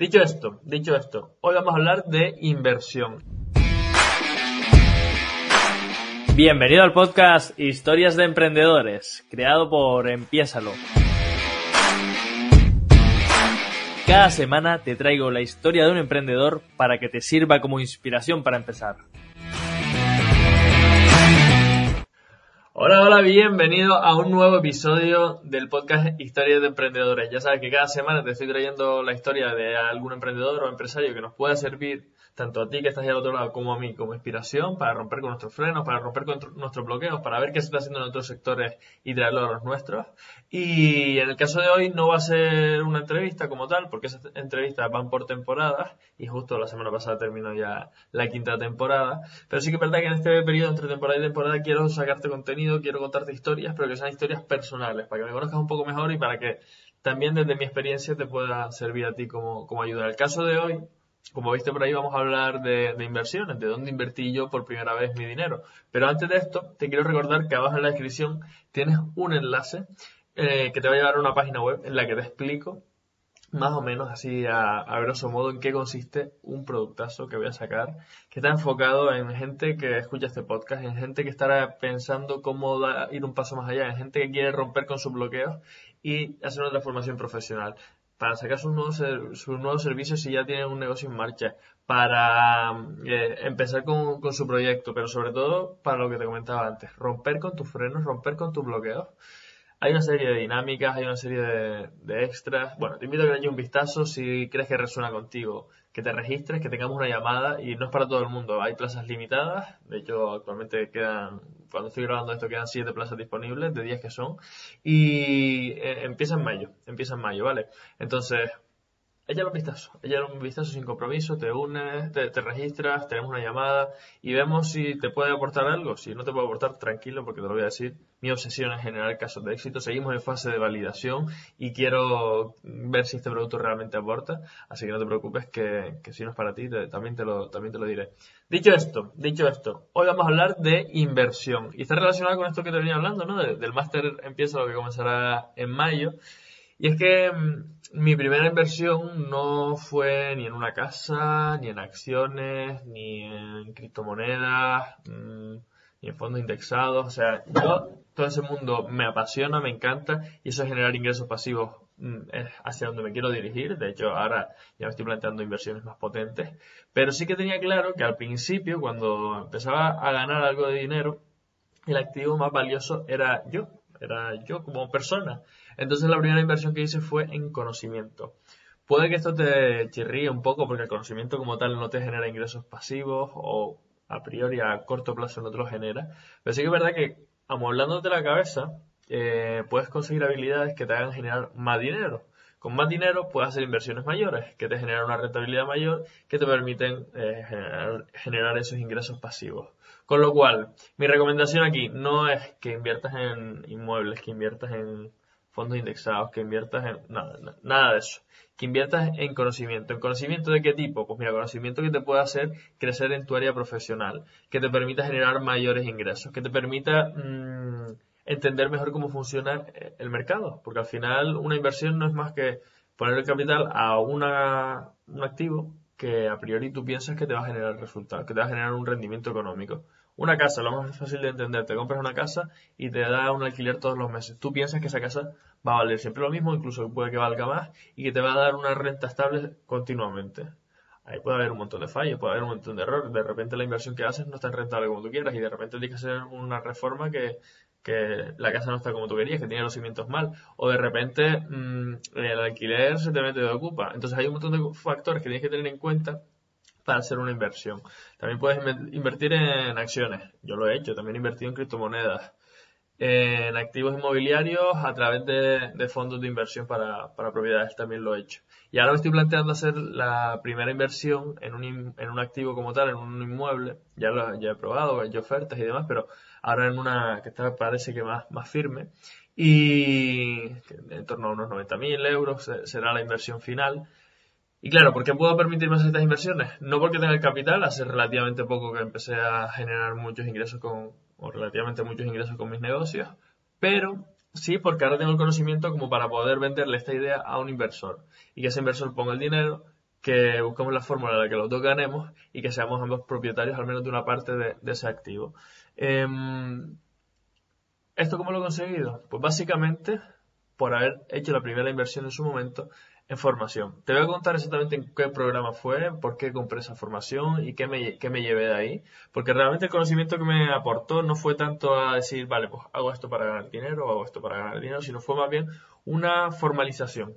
Dicho esto, dicho esto, hoy vamos a hablar de inversión. Bienvenido al podcast Historias de Emprendedores, creado por Empiésalo. Cada semana te traigo la historia de un emprendedor para que te sirva como inspiración para empezar. Hola, hola, bienvenido a un nuevo episodio del podcast Historias de Emprendedores. Ya sabes que cada semana te estoy trayendo la historia de algún emprendedor o empresario que nos pueda servir tanto a ti que estás ahí al otro lado como a mí como inspiración para romper con nuestros frenos, para romper con nuestros bloqueos, para ver qué se está haciendo en otros sectores y traerlo a los nuestros. Y en el caso de hoy no va a ser una entrevista como tal, porque esas entrevistas van por temporadas y justo la semana pasada terminó ya la quinta temporada. Pero sí que es verdad que en este periodo entre temporada y temporada quiero sacarte contenido, quiero contarte historias, pero que sean historias personales, para que me conozcas un poco mejor y para que también desde mi experiencia te pueda servir a ti como, como ayuda. El caso de hoy, como viste por ahí, vamos a hablar de, inversiones, de dónde invertí yo por primera vez mi dinero. Pero antes de esto, te quiero recordar que abajo en la descripción tienes un enlace eh, que te va a llevar a una página web en la que te explico más o menos así a, a, grosso modo en qué consiste un productazo que voy a sacar, que está enfocado en gente que escucha este podcast, en gente que estará pensando cómo ir un paso más allá, en gente que quiere romper con sus bloqueos y hacer una transformación profesional para sacar sus nuevos, sus nuevos servicios si ya tienen un negocio en marcha, para eh, empezar con, con, su proyecto, pero sobre todo para lo que te comentaba antes, romper con tus frenos, romper con tus bloqueos hay una serie de dinámicas, hay una serie de, extras. Bueno, te invito a que le eches un vistazo si crees que resuena contigo, que te registres, que tengamos una llamada y no es para todo el mundo. Hay plazas limitadas, de hecho actualmente quedan, cuando estoy grabando esto quedan siete plazas disponibles, de 10 que son, y eh, empieza en mayo, empieza en mayo, ¿vale? Entonces, ella un vistazo, ella un vistazo sin compromiso, te unes, te, registras, tenemos una llamada y vemos si te puede aportar algo. Si no te puede aportar, tranquilo, porque te lo voy a decir. Mi obsesión es generar casos de éxito. Seguimos en fase de validación y quiero ver si este producto realmente aporta. Así que no te preocupes que, si no es para ti, también, te lo, también te lo diré. Dicho esto, dicho esto, hoy vamos a hablar de inversión. Y está relacionado con esto que te venía hablando, ¿no? del máster empieza lo que comenzará en mayo. Y es que mm, mi primera inversión no fue ni en una casa, ni en acciones, ni en criptomonedas, mm, ni en fondos indexados. O sea, yo, todo ese mundo me apasiona, me encanta, y eso es generar ingresos pasivos mm, es hacia donde me quiero dirigir. De hecho, ahora ya me estoy planteando inversiones más potentes. Pero sí que tenía claro que al principio, cuando empezaba a ganar algo de dinero, el activo más valioso era yo, era yo como persona. Entonces la primera inversión que hice fue en conocimiento. Puede que esto te chirríe un poco porque el conocimiento como tal no te genera ingresos pasivos o a priori a corto plazo no te lo genera. Pero sí que es verdad que amoblándote la cabeza eh, puedes conseguir habilidades que te hagan generar más dinero. Con más dinero puedes hacer inversiones mayores que te generan una rentabilidad mayor que te permiten eh, generar esos ingresos pasivos. Con lo cual, mi recomendación aquí no es que inviertas en inmuebles, que inviertas en fondos indexados, que inviertas en nada, nada de eso. Que inviertas en conocimiento. ¿En conocimiento de qué tipo? Pues mira, conocimiento que te pueda hacer crecer en tu área profesional, que te permita generar mayores ingresos, que te permita mm, entender mejor cómo funciona eh, el mercado. Porque al final una inversión no es más que poner el capital a una, un activo que a priori tú piensas que te va a generar resultados, que te va a generar un rendimiento económico. Una casa, lo más fácil de entender, te compras una casa y te da un alquiler todos los meses. Tú piensas que esa casa va a valer siempre lo mismo, incluso puede que valga más y que te va a dar una renta estable continuamente. Ahí puede haber un montón de fallos, puede haber un montón de errores. De repente la inversión que haces no está tan rentable como tú quieras y de repente tienes que hacer una reforma que, que la casa no está como tú querías, que tiene los cimientos mal. O de repente mm, el alquiler se te mete de ocupa. Entonces hay un montón de factores que tienes que tener en cuenta para hacer una inversión. También puedes invertir en acciones. Yo lo he hecho. También he invertido en criptomonedas. En activos inmobiliarios a través de, fondos de inversión para, propiedades también lo he hecho. Y ahora me estoy planteando hacer la primera inversión en un, en un activo como tal, en un inmueble. Ya lo he probado, he hecho ofertas y demás, pero ahora en una que está, parece que más, más firme. Y en torno a unos 90.000 euros será la inversión final. Y claro, ¿por qué puedo permitirme hacer estas inversiones? No porque tenga el capital, hace relativamente poco que empecé a generar muchos ingresos con, o relativamente muchos ingresos con mis negocios, pero sí porque ahora tengo el conocimiento como para poder venderle esta idea a un inversor y que ese inversor ponga el dinero que buscamos la fórmula en la que los dos ganemos y que seamos ambos propietarios al menos de una parte de, ese activo. Em, ¿Esto cómo lo he conseguido? Pues básicamente por haber hecho la primera inversión en su momento en formación. Te voy a contar exactamente en qué programa fue, por qué compré esa formación y qué me, qué me llevé de ahí. Porque realmente el conocimiento que me aportó no fue tanto a decir, vale, pues hago esto para ganar dinero o hago esto para ganar dinero, sino fue más bien una formalización.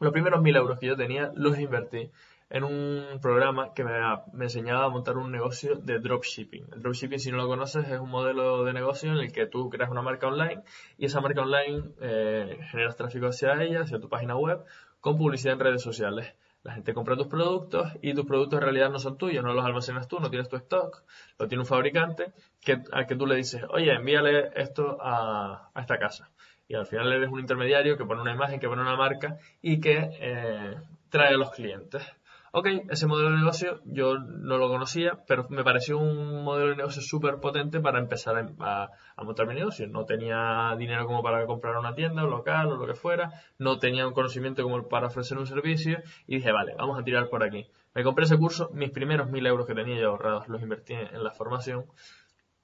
Los primeros mil euros que yo tenía los invertí en un programa que me, enseñaba a montar un negocio de dropshipping. El dropshipping, si no lo conoces, es un modelo de negocio en el que tú creas una marca online y esa marca online eh, generas tráfico hacia ella, hacia tu página web, con publicidad en redes sociales. La gente compra tus productos y tus productos en realidad no son tuyos, no los almacenas tú, no tienes tu stock, lo tiene un fabricante que, al que tú le dices, oye, envíale esto a, esta casa. Y al final eres un intermediario que pone una imagen, que pone una marca y que eh, trae a los clientes. Ok, ese modelo de negocio yo no lo conocía, pero me pareció un modelo de negocio súper potente para empezar a, montar mi negocio. No tenía dinero como para comprar una tienda, un local o lo que fuera, no tenía un conocimiento como para ofrecer un servicio y dije, vale, vamos a tirar por aquí. Me compré ese curso, mis primeros mil euros que tenía ya ahorrados los invertí en la formación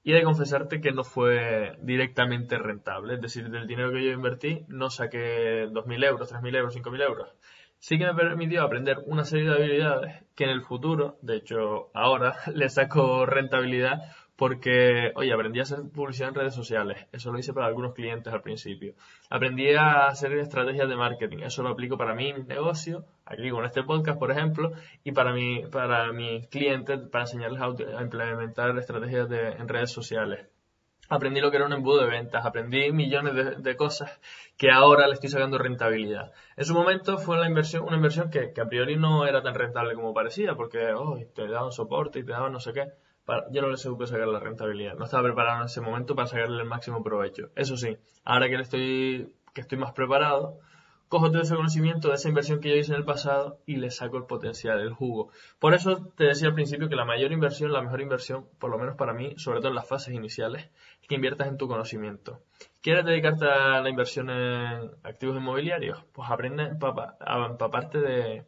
y he de confesarte que no fue directamente rentable. Es decir, del dinero que yo invertí no saqué 2.000 euros, 3.000 euros, 5.000 euros sí que me permitió aprender una serie de habilidades que en el futuro, de hecho ahora, le saco rentabilidad porque, oye, aprendí a hacer publicidad en redes sociales, eso lo hice para algunos clientes al principio. Aprendí a hacer estrategias de marketing, eso lo aplico para mi negocio, aquí con este podcast, por ejemplo, y para, mi, para mis clientes, para enseñarles a, implementar estrategias de, en redes sociales aprendí lo que era un embudo de ventas, aprendí millones de, cosas que ahora le estoy sacando rentabilidad. En su momento fue una inversión, inversión que, a priori no era tan rentable como parecía, porque oh, te daban soporte y te daban no sé qué. yo no le supe sacar la rentabilidad. No estaba preparado en ese momento para sacarle el máximo provecho. Eso sí, ahora que estoy, que estoy más preparado, cojo todo ese conocimiento de esa inversión que yo hice en el pasado y le saco el potencial, el jugo. Por eso te decía al principio que la mayor inversión, la mejor inversión, por lo menos para mí, sobre todo en las fases iniciales, es que inviertas en tu conocimiento. ¿Quieres dedicarte a la inversión en activos inmobiliarios? Pues aprende a empaparte de,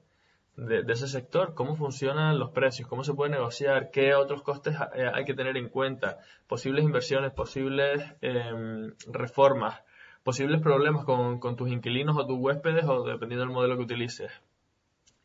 de, ese sector, cómo funcionan los precios, cómo se puede negociar, qué otros costes eh, hay que tener en cuenta, posibles inversiones, posibles em, reformas, posibles problemas con, tus inquilinos o tus huéspedes o dependiendo del modelo que utilices.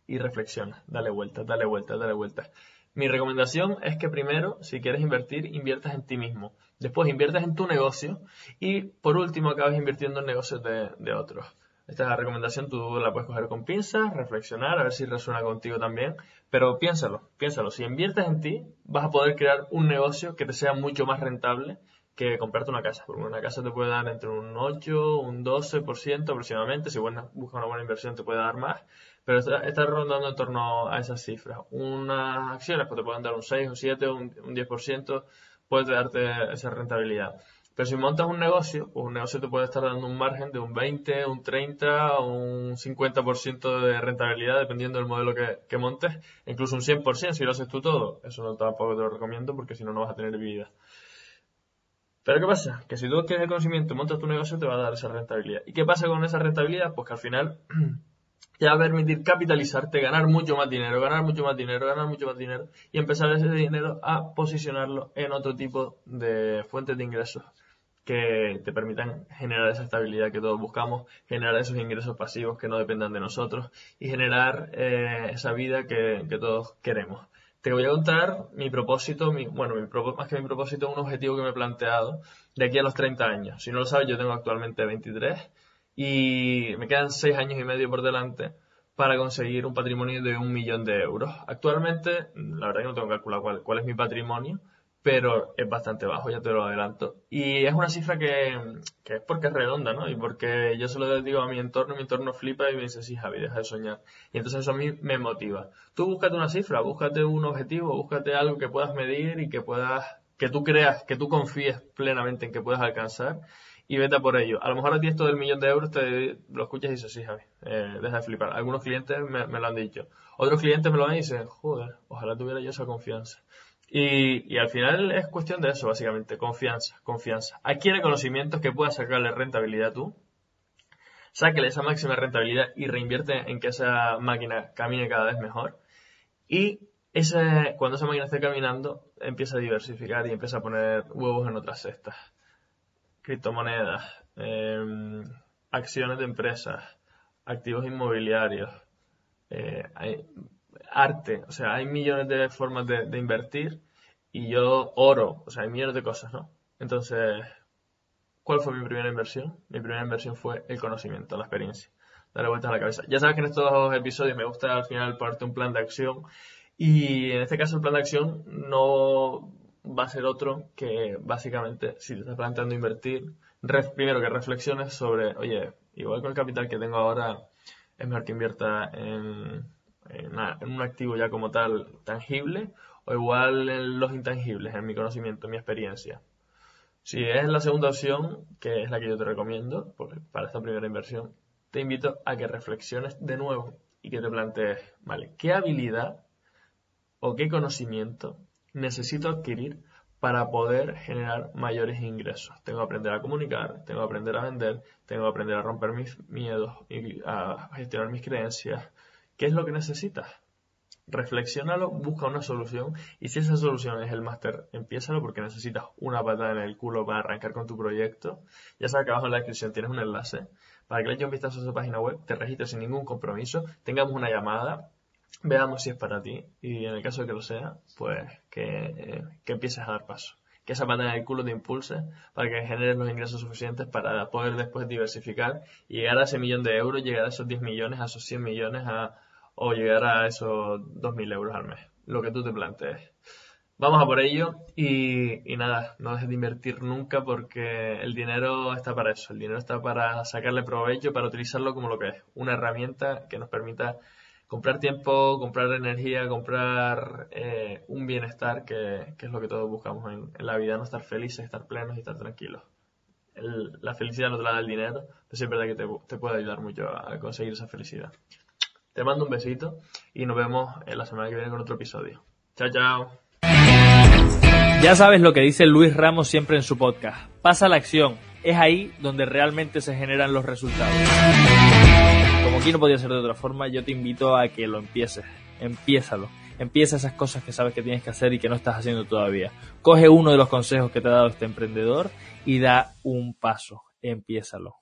Y reflexiona, dale vuelta, dale vuelta, dale vuelta. Mi recomendación es que primero, si quieres invertir, inviertas en ti mismo. Después inviertas en tu negocio y por último acabes invirtiendo en negocios de, otros. Esta recomendación tú la puedes coger con pinzas, reflexionar, a ver si resuena contigo también. Pero piénsalo, piénsalo. Si inviertes en ti, vas a poder crear un negocio que te sea mucho más rentable que comprarte una casa. Porque una casa te puede dar entre un 8, un 12% aproximadamente. Si buscas una buena inversión te puede dar más. Pero está, rondando en torno a esas cifras. Unas acciones pues te pueden dar un 6, un 7, un, un 10%. Puede darte esa rentabilidad. Pero si montas un negocio, pues un negocio te puede estar dando un margen de un 20, un 30, un 50% de rentabilidad dependiendo del modelo que, que, montes, incluso un 100% si lo haces tú todo. Eso no tampoco te lo recomiendo porque si no, no vas a tener vida. Pero ¿qué pasa? Que si tú tienes el conocimiento montas tu negocio, te va a dar esa rentabilidad. ¿Y qué pasa con esa rentabilidad? Pues que al final te va a permitir capitalizarte, ganar mucho más dinero, ganar mucho más dinero, ganar mucho más dinero y empezar ese dinero a posicionarlo en otro tipo de fuentes de ingresos que te permitan generar esa estabilidad que todos buscamos, generar esos ingresos pasivos que no dependan de nosotros y generar eh, esa vida que, que todos queremos. Te voy a contar mi propósito, mi, bueno, mi, más que mi propósito, un objetivo que me he planteado de aquí a los 30 años. Si no lo sabes, yo tengo actualmente 23 y me quedan 6 años y medio por delante para conseguir un patrimonio de un millón de euros. Actualmente, la verdad que no tengo calculado cuál, cuál es mi patrimonio, pero es bastante bajo, ya te lo adelanto. Y es una cifra que, que, es porque es redonda, ¿no? Y porque yo se lo digo a mi entorno, mi entorno flipa y me dice, sí, Javi, deja de soñar. Y entonces eso a mí me motiva. Tú búscate una cifra, búscate un objetivo, búscate algo que puedas medir y que puedas, que tú creas, que tú confíes plenamente en que puedas alcanzar y vete a por ello. A lo mejor a ti esto del millón de euros te lo escuchas y dices, sí, Javi, eh, deja de flipar. Algunos clientes me, lo han dicho. Otros clientes me lo han dicho joder, ojalá tuviera yo esa confianza. Y, y, al final es cuestión de eso, básicamente, confianza, confianza. Adquiere conocimientos que puedas sacarle rentabilidad tú. sáquele esa máxima rentabilidad y reinvierte en que esa máquina camine cada vez mejor. Y ese, cuando esa máquina esté caminando, empieza a diversificar y empieza a poner huevos en otras cestas. Criptomonedas, em, acciones de empresas, activos inmobiliarios, eh, arte, o sea, hay millones de formas de, de invertir y yo oro, o sea, hay millones de cosas, ¿no? Entonces, ¿Cuál fue mi primera inversión? Mi primera inversión fue el conocimiento, la experiencia. Darle vueltas a la cabeza. Ya sabes que en estos episodios me gusta al final ponerte un plan de acción. Y en este caso el plan de acción no va a ser otro que básicamente si te estás planteando invertir, primero que reflexiones sobre, oye, igual con el capital que tengo ahora, es mejor que invierta en, en un activo ya como tal tangible o igual en los intangibles, en mi conocimiento, en mi experiencia. Si es la segunda opción, que es la que yo te recomiendo para esta primera inversión, te invito a que reflexiones de nuevo y que te plantees, ¿vale? ¿Qué habilidad o qué conocimiento necesito adquirir para poder generar mayores ingresos? Tengo que aprender a comunicar, tengo que aprender a vender, tengo que aprender a romper mis miedos a gestionar mis creencias. ¿Qué es lo que necesitas? reflexiónalo, busca una solución y si esa solución es el máster, empiézalo porque necesitas una patada en el culo para arrancar con tu proyecto. Ya sabes que abajo en la descripción tienes un enlace para que le eches un vistazo a su página web, te registres sin ningún compromiso, tengamos una llamada, veamos si es para ti y en el caso de que lo sea, pues que, eh, que empieces a dar paso. Que esa patada en el culo te impulse para que generes los ingresos suficientes para poder después diversificar y llegar a ese millón de euros, llegar a esos 10 millones, a esos 100 millones, a o llegar a esos 2.000 euros al mes, lo que tú te plantees. Vamos a por ello y, nada, no dejes de invertir nunca porque el dinero está para eso, el dinero está para sacarle provecho, para utilizarlo como lo que es, una herramienta que nos permita comprar tiempo, comprar energía, comprar eh, un bienestar que, es lo que todos buscamos en, la vida, no estar felices, estar plenos y estar tranquilos. la felicidad no te la da el dinero, pero sí es verdad que te puede ayudar mucho a conseguir esa felicidad. Te mando un besito y nos vemos en la semana que viene con otro episodio. Chao, chao. Ya sabes lo que dice Luis Ramos siempre en su podcast. Pasa la acción. Es ahí donde realmente se generan los resultados. Como aquí no podía ser de otra forma, yo te invito a que lo empieces. Empiézalo. Empieza esas cosas que sabes que tienes que hacer y que no estás haciendo todavía. Coge uno de los consejos que te ha dado este emprendedor y da un paso. Empiézalo.